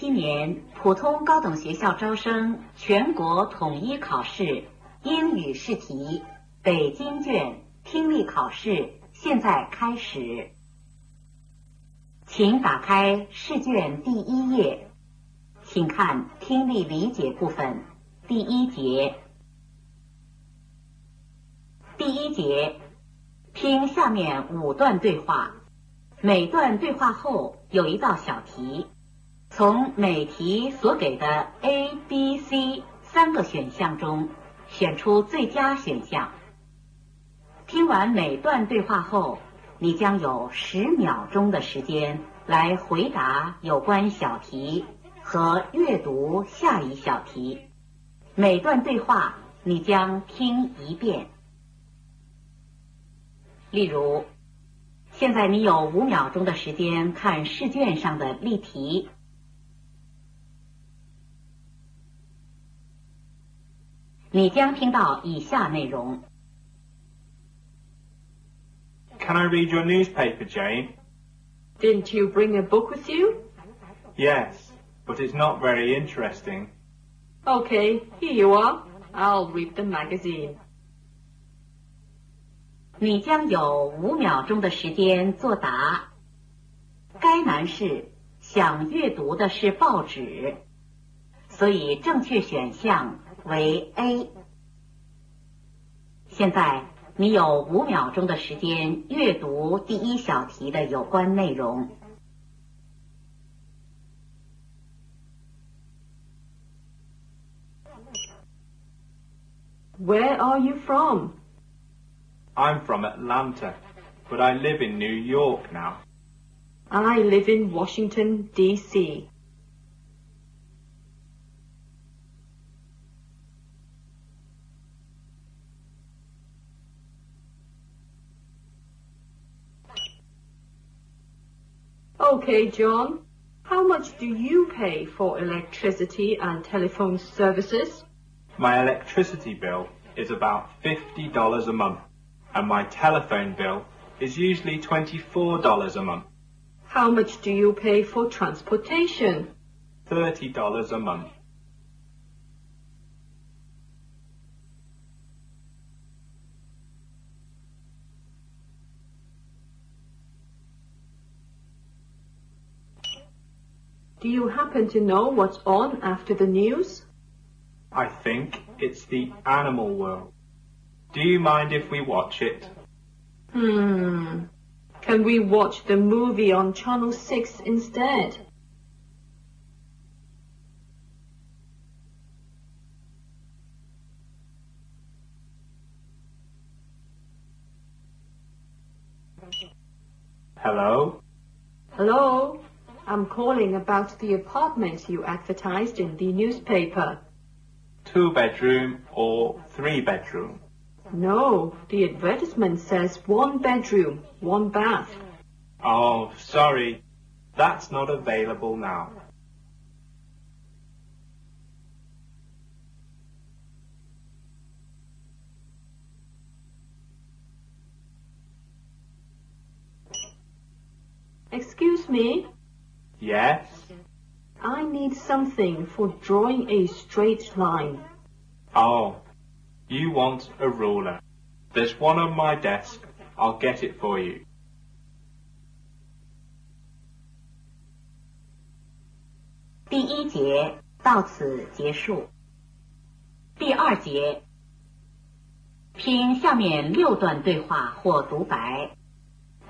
七年普通高等学校招生全国统一考试英语试题北京卷听力考试现在开始，请打开试卷第一页，请看听力理解部分。第一节。第一节，听下面五段对话，每段对话后有一道小题，从每题所给的 A、B、C 三个选项中选出最佳选项。听完每段对话后，你将有十秒钟的时间来回答有关小题和阅读下一小题。每段对话你将听一遍。例如，现在你有五秒钟的时间看试卷上的例题。你将听到以下内容。Can I read your newspaper, Jane? Didn't you bring a book with you? Yes, but it's not very interesting. Okay, here you are. I'll read the magazine. 你将有五秒钟的时间作答。该男士想阅读的是报纸，所以正确选项为 A。现在你有五秒钟的时间阅读第一小题的有关内容。Where are you from? I'm from Atlanta, but I live in New York now. I live in Washington, D.C. Okay, John. How much do you pay for electricity and telephone services? My electricity bill is about $50 a month and my telephone bill is usually $24 a month. How much do you pay for transportation? $30 a month. Do you happen to know what's on after the news? I think it's the animal world. Do you mind if we watch it? Hmm. Can we watch the movie on Channel 6 instead? Hello? Hello? I'm calling about the apartment you advertised in the newspaper. Two bedroom or three bedroom? No, the advertisement says one bedroom, one bath. Oh, sorry. That's not available now. Excuse me, Yes? I need something for drawing a straight line. Oh, you want a ruler. There's one on my desk. I'll get it for you.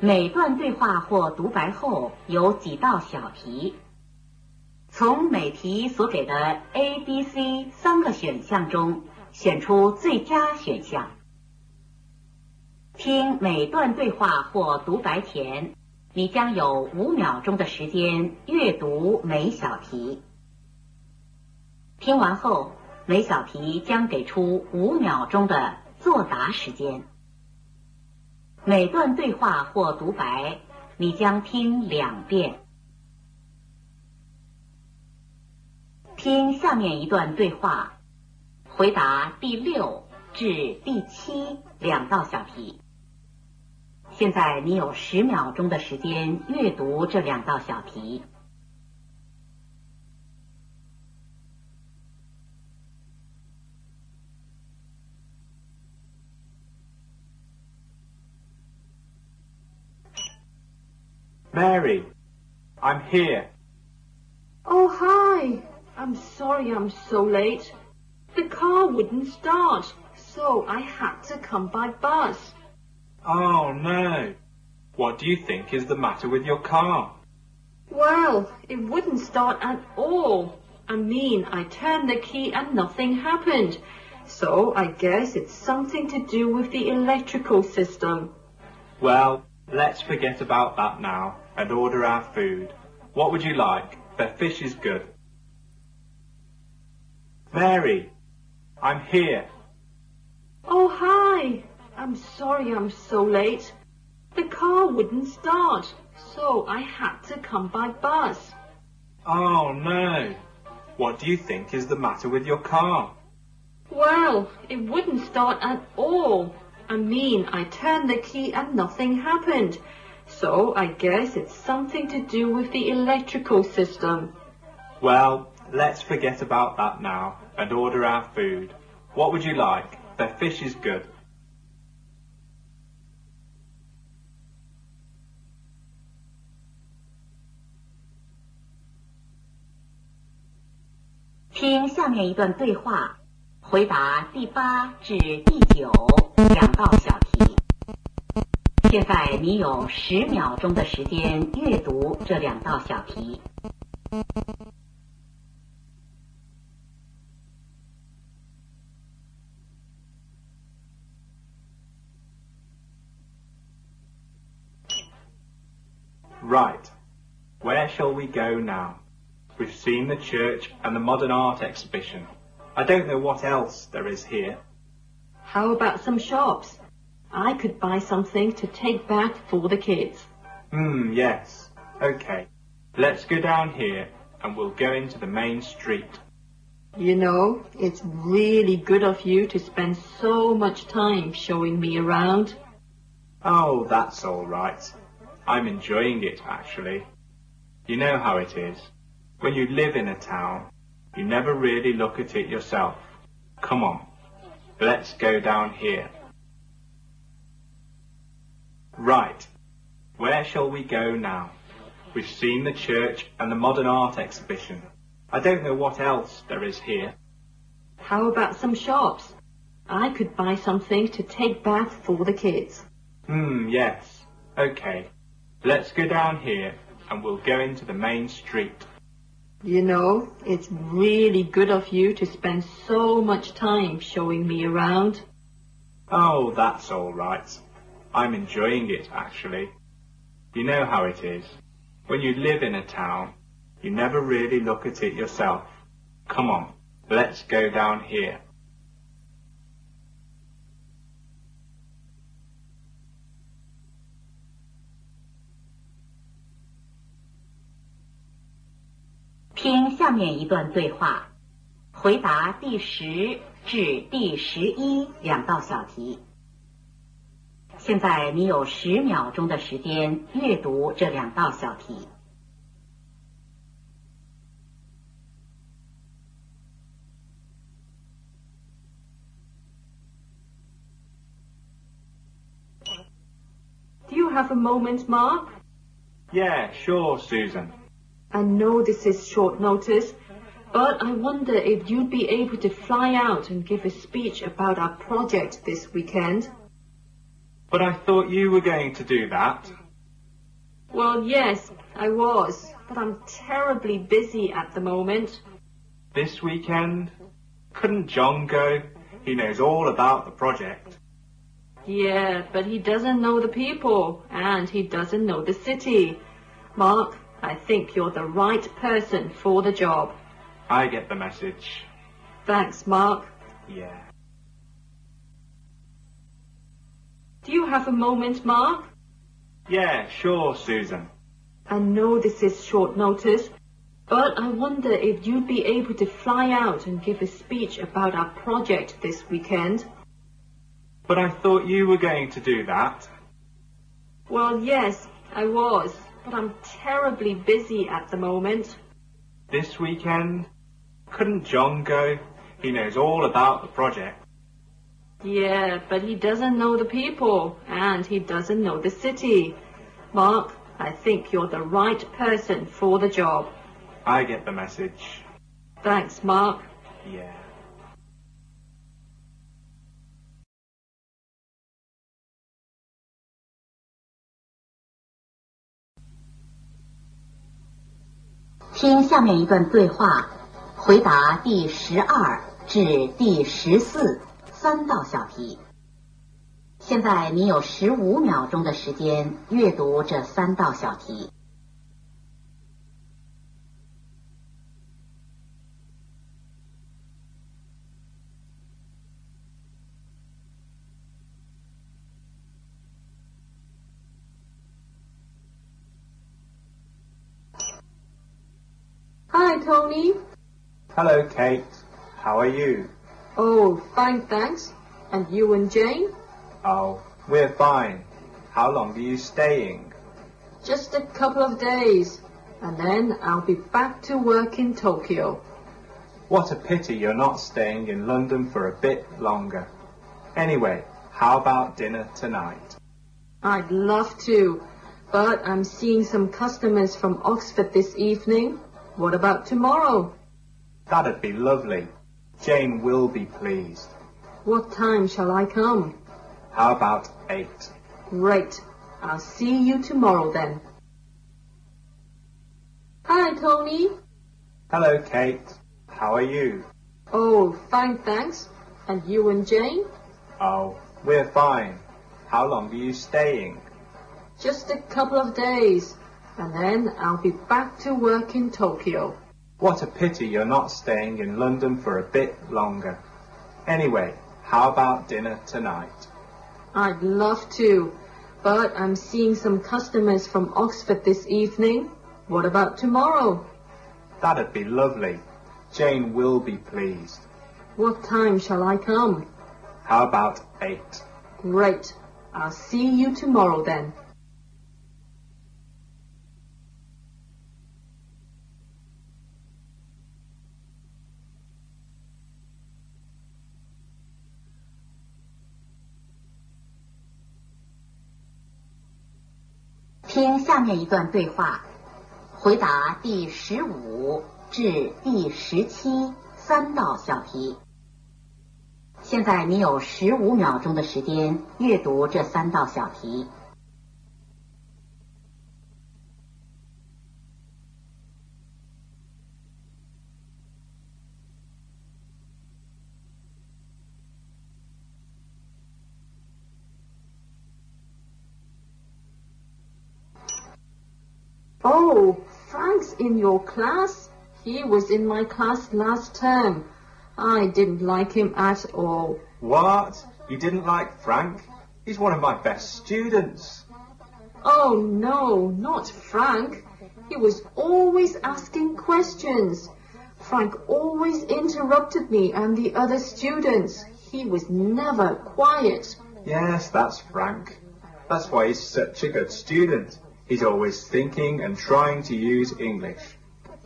每段对话或独白后有几道小题，从每题所给的 A、B、C 三个选项中选出最佳选项。听每段对话或独白前，你将有五秒钟的时间阅读每小题。听完后，每小题将给出五秒钟的作答时间。每段对话或独白，你将听两遍。听下面一段对话，回答第六至第七两道小题。现在你有十秒钟的时间阅读这两道小题。Mary, I'm here. Oh, hi. I'm sorry I'm so late. The car wouldn't start, so I had to come by bus. Oh no. What do you think is the matter with your car? Well, it wouldn't start at all. I mean, I turned the key and nothing happened. So I guess it's something to do with the electrical system. Well, let's forget about that now and order our food. What would you like? The fish is good. Mary, I'm here. Oh, hi. I'm sorry I'm so late. The car wouldn't start, so I had to come by bus. Oh no. What do you think is the matter with your car? Well, it wouldn't start at all. I mean, I turned the key and nothing happened. So I guess it's something to do with the electrical system. Well, let's forget about that now and order our food. What would you like? The fish is good. 听下面一段对话， 回答第八至第九两道小题。现在你有十秒钟的时间阅读这两道小题。Right. Where shall we go now? We've seen the church and the modern art exhibition. I don't know what else there is here. How about some shops? I could buy something to take back for the kids. Hmm, yes. Okay. Let's go down here and we'll go into the main street. You know, it's really good of you to spend so much time showing me around. Oh, that's all right. I'm enjoying it, actually. You know how it is. When you live in a town, you never really look at it yourself. Come on, let's go down here. Right. Where shall we go now? We've seen the church and the modern art exhibition. I don't know what else there is here. How about some shops? I could buy something to take back for the kids. Hmm, yes. Okay. Let's go down here and we'll go into the main street. You know, it's really good of you to spend so much time showing me around. Oh, that's all right. I'm enjoying it, actually. You know how it is. When you live in a town, you never really look at it yourself. Come on, let's go down here. 面一段对话，回答第十至第十一两道小题。现在你有十秒钟的时间阅读这两道小题。Do you have a moment, Mark? Yeah, sure, Susan. I know this is short notice, but I wonder if you'd be able to fly out and give a speech about our project this weekend. But I thought you were going to do that. Well, yes, I was, but I'm terribly busy at the moment. This weekend? Couldn't John go? He knows all about the project. Yeah, but he doesn't know the people, and he doesn't know the city. Mark, I think you're the right person for the job. I get the message. Thanks, Mark. Yeah. Do you have a moment, Mark? Yeah, sure, Susan. I know this is short notice, but I wonder if you'd be able to fly out and give a speech about our project this weekend. But I thought you were going to do that. Well, yes, I was, but I'm terribly busy at the moment. This weekend? Couldn't John go? He knows all about the project. Yeah, but he doesn't know the people, and he doesn't know the city. Mark, I think you're the right person for the job. I get the message. Thanks, Mark. Yeah. 听下面一段对话，回答第十二至第十四三道小题。现在你有十五秒钟的时间阅读这三道小题。Hello, Kate. How are you? Oh, fine, thanks. And you and Jane? Oh, we're fine. How long are you staying? Just a couple of days. And then I'll be back to work in Tokyo. What a pity you're not staying in London for a bit longer. Anyway, how about dinner tonight? I'd love to, but I'm seeing some customers from Oxford this evening. What about tomorrow? That'd be lovely. Jane will be pleased. What time shall I come? How about eight? Great. I'll see you tomorrow then. Hi, Tony. Hello, Kate. How are you? Oh, fine, thanks. And you and Jane? Oh, we're fine. How long are you staying? Just a couple of days. And then I'll be back to work in Tokyo. What a pity you're not staying in London for a bit longer. Anyway, how about dinner tonight? I'd love to, but I'm seeing some customers from Oxford this evening. What about tomorrow? That'd be lovely. Jane will be pleased. What time shall I come? How about eight? Great. I'll see you tomorrow then. 那一段对话，回答第十五至第十七三道小题。现在你有十五秒钟的时间阅读这三道小题。In your class? He was in my class last term. I didn't like him at all. What? You didn't like Frank? He's one of my best students. Oh no, not Frank. He was always asking questions. Frank always interrupted me and the other students. He was never quiet. Yes, that's Frank. That's why he's such a good student. He's always thinking and trying to use English.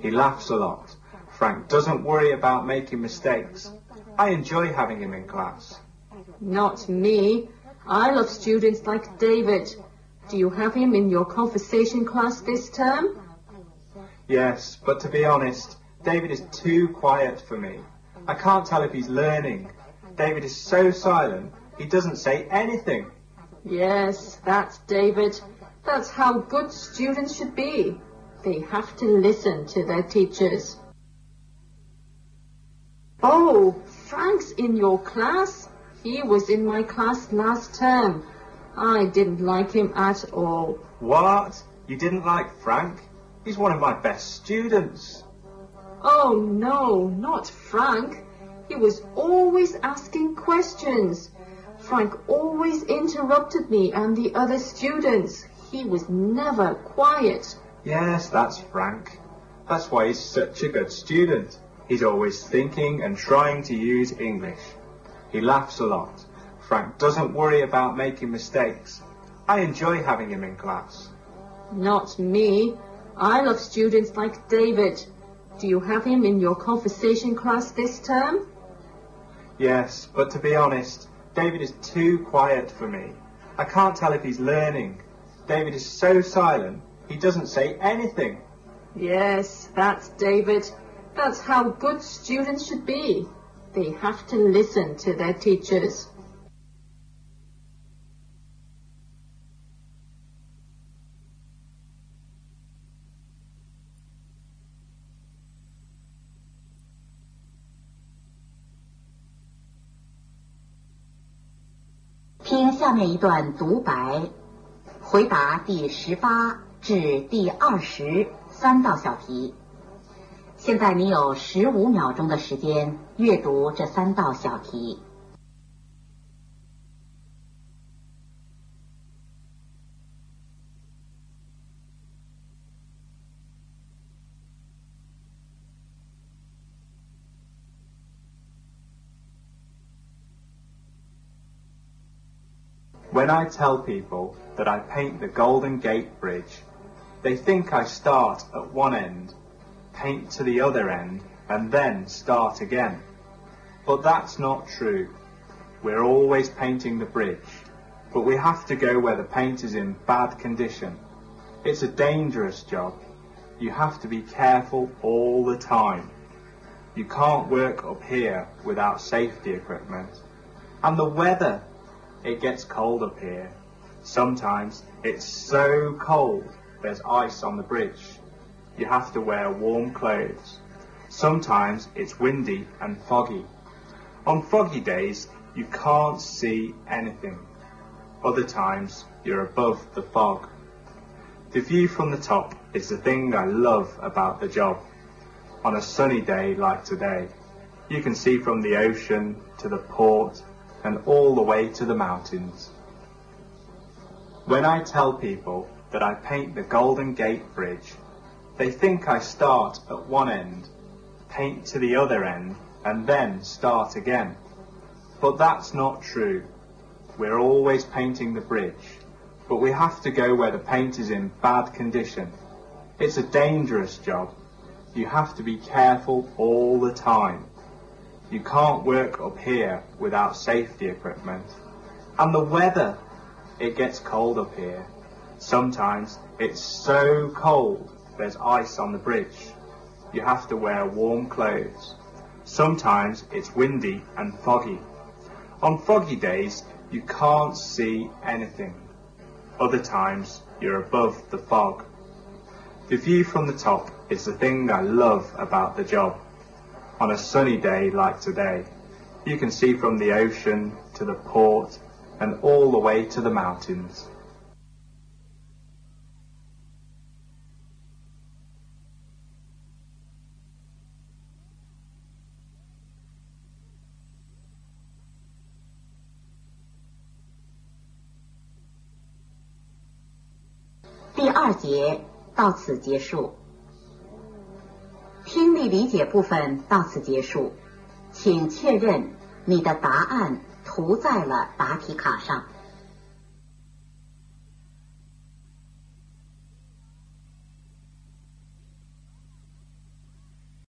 He laughs a lot. Frank doesn't worry about making mistakes. I enjoy having him in class. Not me. I love students like David. Do you have him in your conversation class this term? Yes, but to be honest, David is too quiet for me. I can't tell if he's learning. David is so silent, he doesn't say anything. Yes, that's David. That's how good students should be. They have to listen to their teachers. Oh, Frank's in your class? He was in my class last term. I didn't like him at all. What? You didn't like Frank? He's one of my best students. Oh no, not Frank. He was always asking questions. Frank always interrupted me and the other students. He was never quiet. Yes, that's Frank. That's why he's such a good student. He's always thinking and trying to use English. He laughs a lot. Frank doesn't worry about making mistakes. I enjoy having him in class. Not me. I love students like David. Do you have him in your conversation class this term? Yes, but to be honest, David is too quiet for me. I can't tell if he's learning. David is so silent, He doesn't say anything. Yes, that's David. That's how good students should be. They have to listen to their teachers. 听下面一段独白， 回答第十八至第二十三道小题。现在你有十五秒钟的时间阅读这三道小题。When I tell people that I paint the Golden Gate Bridge, they think I start at one end, paint to the other end, and then start again. But that's not true. We're always painting the bridge, but we have to go where the paint is in bad condition. It's a dangerous job. You have to be careful all the time. You can't work up here without safety equipment. And the weather it gets cold up here. Sometimes it's so cold there's ice on the bridge. You have to wear warm clothes. Sometimes it's windy and foggy. On foggy days, you can't see anything. Other times, you're above the fog. The view from the top is the thing I love about the job. On a sunny day like today, you can see from the ocean to the port and all the way to the mountains. When I tell people that I paint the Golden Gate Bridge, they think I start at one end, paint to the other end, and then start again. But that's not true. We're always painting the bridge, but we have to go where the paint is in bad condition. It's a dangerous job. You have to be careful all the time. You can't work up here without safety equipment. And the weather, it gets cold up here. Sometimes it's so cold there's ice on the bridge. You have to wear warm clothes. Sometimes it's windy and foggy. On foggy days, you can't see anything. Other times, you're above the fog. The view from the top is the thing I love about the job on a sunny day like today. You can see from the ocean to the port and all the way to the mountains. 第二节到此结束。听力理解部分到此结束，请确认你的答案 涂在了答题卡上。